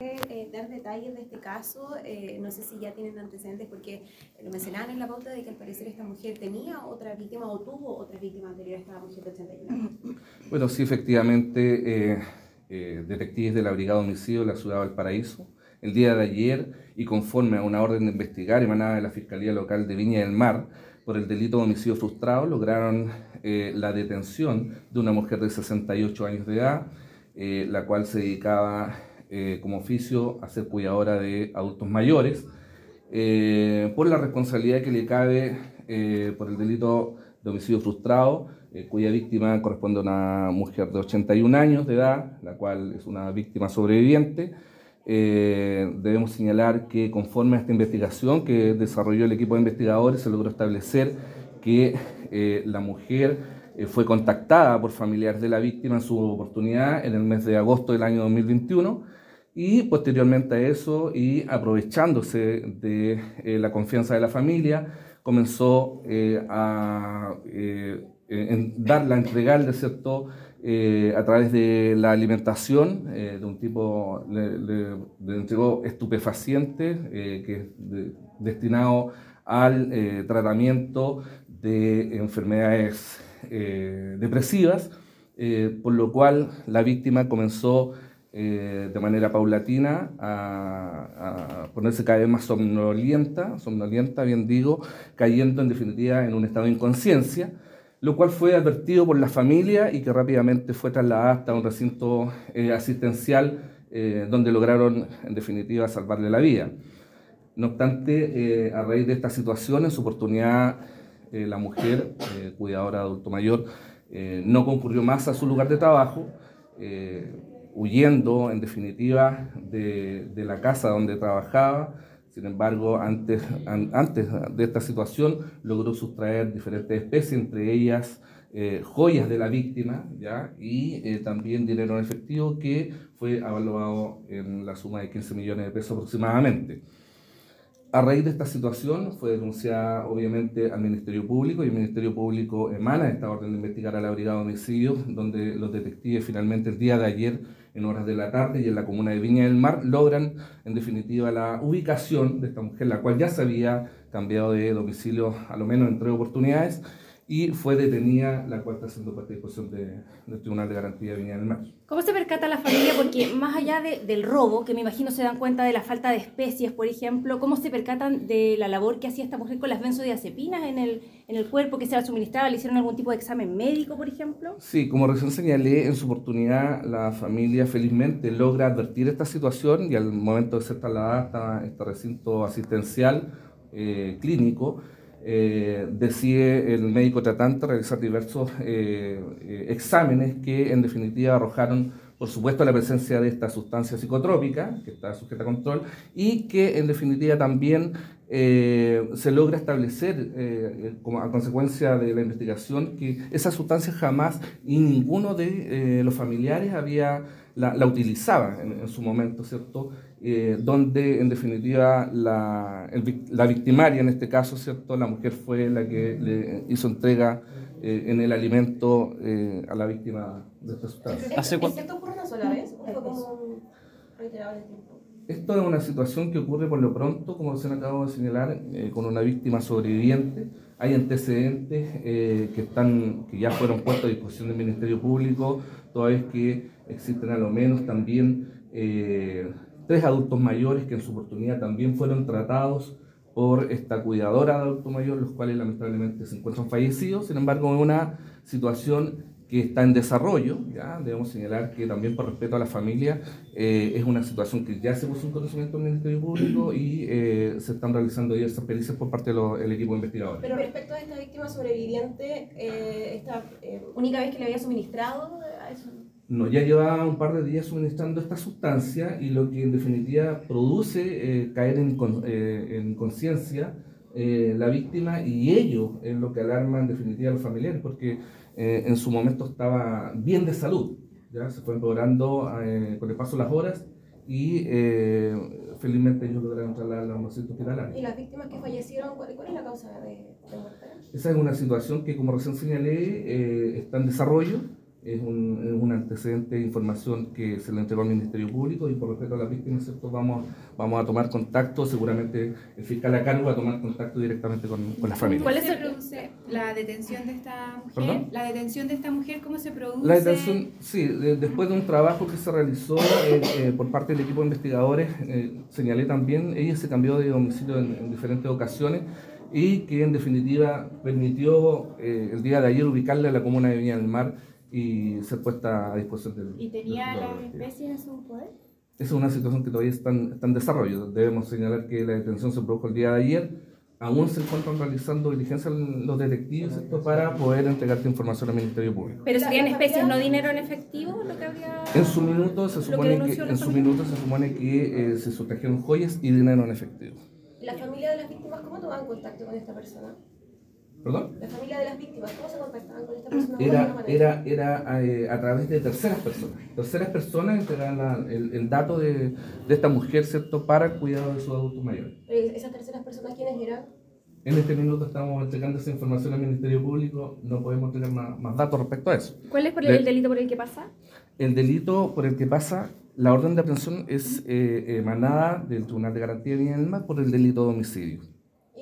Eh, dar detalles de este caso, eh, no sé si ya tienen antecedentes porque lo mencionaban en la pauta de que al parecer esta mujer tenía otra víctima o tuvo otra víctima anterior a esta mujer de 81 Bueno, sí, efectivamente, eh, detectives de la Brigada Homicidio de la Ciudad de Valparaíso, el día de ayer y conforme a una orden de investigar emanada de la Fiscalía Local de Viña del Mar por el delito de homicidio frustrado, lograron la detención de una mujer de 68 años de edad, la cual se dedicaba eh, como oficio a ser cuidadora de adultos mayores, eh, por la responsabilidad que le cabe eh, por el delito de homicidio frustrado, cuya víctima corresponde a una mujer de 81 años de edad, la cual es una víctima sobreviviente. debemos señalar que conforme a esta investigación que desarrolló el equipo de investigadores, se logró establecer que la mujer fue contactada por familiares de la víctima en su oportunidad en el mes de agosto del año 2021 y posteriormente a eso, y aprovechándose de eh, la confianza de la familia, comenzó eh, a eh, dar la entregar de cierto a través de la alimentación de un tipo le, entregó estupefaciente que es destinado al tratamiento de enfermedades depresivas, por lo cual la víctima comenzó eh, de manera paulatina a, ponerse cada vez más somnolienta, somnolienta, bien digo, cayendo en definitiva en un estado de inconsciencia, lo cual fue advertido por la familia y que rápidamente fue trasladada hasta un recinto eh, asistencial eh, donde lograron en definitiva salvarle la vida. No obstante, a raíz de esta situación, en su oportunidad, la mujer, cuidadora de adulto mayor, no concurrió más a su lugar de trabajo huyendo en definitiva de, de, la casa donde trabajaba. Sin embargo, antes, antes de esta situación logró sustraer diferentes especies, entre ellas eh, joyas de la víctima ¿ya? y eh, también dinero en efectivo que fue evaluado en la suma de 15 millones de pesos aproximadamente. A raíz de esta situación fue denunciada obviamente al Ministerio Público y el Ministerio Público emana esta orden de investigar a la Brigada de Homicidios, donde los detectives finalmente el día de ayer en horas de la tarde y en la comuna de Viña del Mar logran en definitiva la ubicación de esta mujer, la cual ya se había cambiado de domicilio a lo menos en tres oportunidades y fue detenida, la parte de disposición de, del Tribunal de Garantía de Viña del Mar. ¿Cómo se percata la familia? Porque más allá de, del robo, que me imagino se dan cuenta de la falta de especies, por ejemplo, ¿cómo se percatan de la labor que hacía esta mujer con las benzodiazepinas en el, en el cuerpo, que se la suministraba? ¿Le hicieron algún tipo de examen médico, por ejemplo? Sí, como recién señalé, en su oportunidad la familia felizmente logra advertir esta situación y al momento de ser trasladada a este recinto asistencial eh, clínico, eh, decide el médico tratante realizar diversos eh, eh, exámenes que en definitiva arrojaron, por supuesto, la presencia de esta sustancia psicotrópica, que está sujeta a control, y que en definitiva también se logra establecer, como a consecuencia de la investigación, que esa sustancia jamás y ninguno de los familiares había la, utilizaba en, su momento, ¿cierto? Eh, donde en definitiva la, la, victimaria, en este caso, ¿cierto? La mujer fue la que le hizo entrega eh, en el alimento eh, a la víctima de esta sustancia. ¿Hace cuánto? ¿Esto ocurre una sola vez o fue como reiterado el tiempo? Esto es una situación que ocurre por lo pronto, como se acabo de señalar, con una víctima sobreviviente. Hay antecedentes que, están, que ya fueron puestos a disposición del Ministerio Público, toda vez que existen a lo menos también tres adultos mayores que en su oportunidad también fueron tratados por esta cuidadora de adulto mayor, los cuales lamentablemente se encuentran fallecidos. Sin embargo, es una situación que está en desarrollo, ¿ya? debemos señalar que también por respeto a la familia eh, es una situación que ya se puso en conocimiento del Ministerio Público y eh, se están realizando diversas pericias por parte del equipo investigador. Pero respecto a esta víctima sobreviviente, eh, esta única vez que le había suministrado a eso no, ya lleva un par de días suministrando esta sustancia y lo que en definitiva produce eh, caer en, eh, en conciencia eh, la víctima y ello es lo que alarma en definitiva a los familiares porque en su momento estaba bien de salud, ya se fue empeorando con el paso de las horas y felizmente ellos lograron trasladarla a un centro hospitalario. ¿Y las víctimas que fallecieron, cuál, es la causa de, de muerte? Esa es una situación que como recién señalé está en desarrollo es un, es un antecedente de información que se le entregó al Ministerio Público y por respeto a las víctimas, ¿cierto? Vamos, vamos a tomar contacto, seguramente el fiscal a cargo va a tomar contacto directamente con, con la familia. ¿Cuál se produce la detención de esta mujer? ¿Perdón? La detención de esta mujer, ¿cómo se produce? La detención, sí, de- después de un trabajo que se realizó eh, eh, por parte del equipo de investigadores, eh, señalé también, ella se cambió de domicilio en, en diferentes ocasiones y que en definitiva permitió el día de ayer ubicarla en la comuna de Viña del Mar y ser puesta a disposición del... ¿Y tenía del- las especies en su poder? Esa es una situación que todavía está en, está en desarrollo. Debemos señalar que la detención se produjo el día de ayer. Aún se encuentran realizando diligencias los detectives ¿cierto? para poder entregarte información al Ministerio Público. Pero serían especies, no dinero en efectivo, lo que habría... En su minuto se que supone que, la en su minuto se supone que eh, se sustrajeron joyas y dinero en efectivo. ¿La familia de las víctimas cómo tomaban contacto con esta persona? ¿Perdón? La familia de las víctimas, ¿cómo se contactaban con esta persona? ¿Cómo Era, era, era eh, a través de terceras personas. Terceras personas entregaban la- el, el dato de, de esta mujer, ¿cierto?, para el cuidado de sus adultos mayores. Eh, ¿Esas terceras personas quiénes eran? En este minuto estamos entregando esa información al Ministerio Público, no podemos tener más, más datos respecto a eso. ¿Cuál es por De- el delito por el que pasa? El delito por el que pasa, la orden de aprehensión es eh, emanada del Tribunal de Garantía de Mar por el delito de homicidio.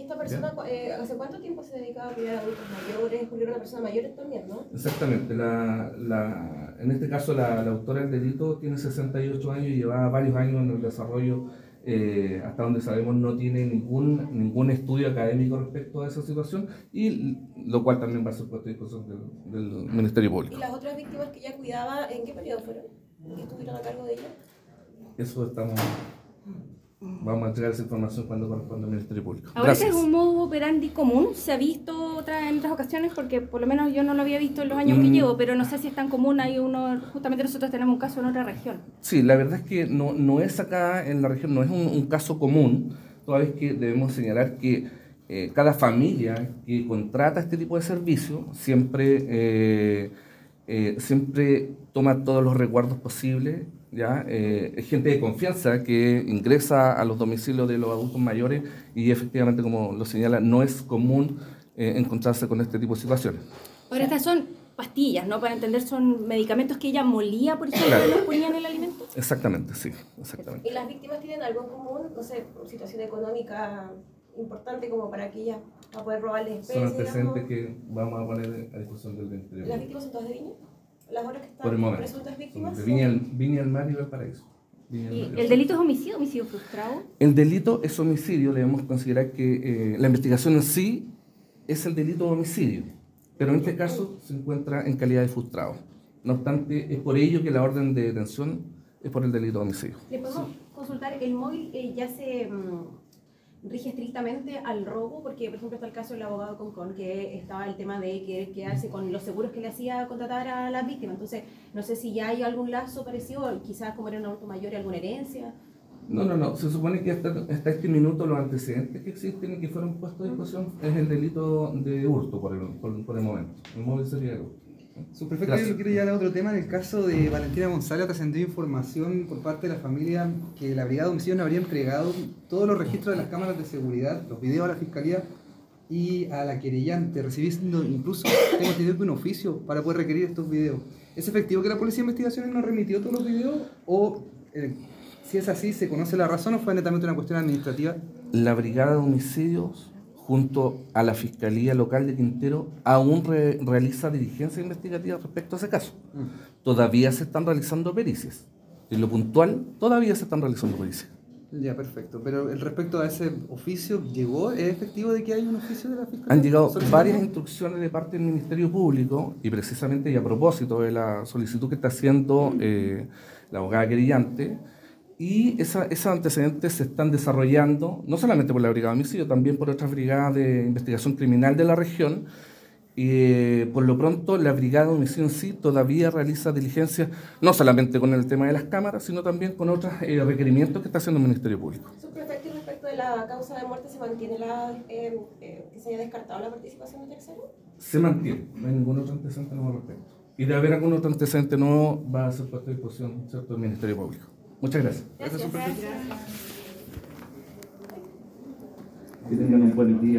¿Y esta persona eh, hace cuánto tiempo se dedicaba a cuidar a adultos mayores? Porque era una persona mayor también, ¿no? Exactamente, la, la- en este caso la, la autora del delito tiene 68 años y lleva varios años en el desarrollo, eh, hasta donde sabemos no tiene ningún, ningún estudio académico respecto a esa situación, y lo cual también va a ser puesto a disposición del, del Ministerio ¿Y Público. las otras víctimas que ella cuidaba, en qué periodo fueron? ¿Que estuvieron a cargo de ella? Eso estamos, vamos a entregar esa información cuando corresponda al Ministerio Público. Ahora Gracias. es un modus operandi común, se ha visto otra, en otras ocasiones, porque por lo menos yo no lo había visto en los años que Mm. llevo, pero no sé si es tan común, hay uno, justamente nosotros tenemos un caso en otra región. Sí, la verdad es que no, no es acá en la región, no es un, un caso común, toda vez que debemos señalar que eh, cada familia que contrata este tipo de servicio siempre, eh, eh, siempre toma todos los recuerdos posibles. ¿Ya? Eh, es gente de confianza que ingresa a los domicilios de los adultos mayores y efectivamente, como lo señala, no es común eh, encontrarse con este tipo de situaciones. Ahora estas son pastillas, ¿no? Para entender, son medicamentos que ella molía, por ejemplo, Claro. y los ponía en el alimento. Exactamente, sí, exactamente. ¿Y las víctimas tienen algo en común? No sé, situación económica importante como para que ella va a poder robarle Son especies, antecedentes digamos. que vamos a poner a disposición del Ministerio. ¿Las Público. víctimas son todas de Viña? ¿Las otras que están Por el momento. presuntas víctimas? Viña, al- Viña Mar y Valparaíso. Y el Valparaíso. delito es homicidio, homicidio frustrado. El delito es homicidio, debemos considerar que eh, la investigación en sí es el delito de homicidio, pero en este caso se encuentra en calidad de frustrado. No obstante, es por ello que la orden de detención es por el delito de homicidio. ¿Le podemos consultar? ¿El móvil eh, ya se mm, rige estrictamente al robo? Porque, por ejemplo, está el caso del abogado Concon, que estaba el tema de querer quedarse con los seguros que le hacía contratar a las víctimas. Entonces, no sé si ya hay algún lazo parecido, quizás como era un auto mayor, alguna herencia. No, no, no. Se supone que hasta, hasta este minuto los antecedentes que existen y que fueron puestos a disposición es el delito de hurto por el, por, el momento. El móvil sería hurto. Subprefecto, Gracias. yo quiero llegar a otro tema. En el caso de Valentina González, trascendió información por parte de la familia que la Brigada de Homicidios no habría entregado todos los registros de las cámaras de seguridad, los videos a la fiscalía y a la querellante, recibiendo incluso, tengo entendido que un oficio para poder requerir estos videos. ¿Es efectivo que la Policía de Investigaciones no remitió todos los videos? ¿O eh, si es así, se conoce la razón o fue netamente una cuestión administrativa? La Brigada de Homicidios, junto a la Fiscalía Local de Quintero, aún re- realiza diligencias investigativas respecto a ese caso. Todavía se están realizando pericias. En lo puntual, todavía se están realizando pericias. Ya, perfecto. Pero respecto a ese oficio, ¿llegó? ¿Es efectivo de que hay un oficio de la fiscalía? Han llegado varias instrucciones de parte del Ministerio Público y precisamente y a propósito de la solicitud que está haciendo eh, la abogada querellante, y esa- esos antecedentes se están desarrollando no solamente por la Brigada de Homicidio, también por otras brigadas de investigación criminal de la región. Eh, por lo pronto la Brigada de Homicidio en sí todavía realiza diligencias no solamente con el tema de las cámaras, sino también con otros eh, requerimientos que está haciendo el Ministerio Público. Subprefecto, respecto de la causa de muerte, ¿se mantiene la, eh, eh, que se haya descartado la participación de tercero? se mantiene, no hay ningún otro antecedente nuevo al respecto. Y de haber algún otro antecedente nuevo, va a ser puesto a disposición ¿cierto? del Ministerio Público. Muchas gracias. Gracias, subprefecto. Que tengan un buen día.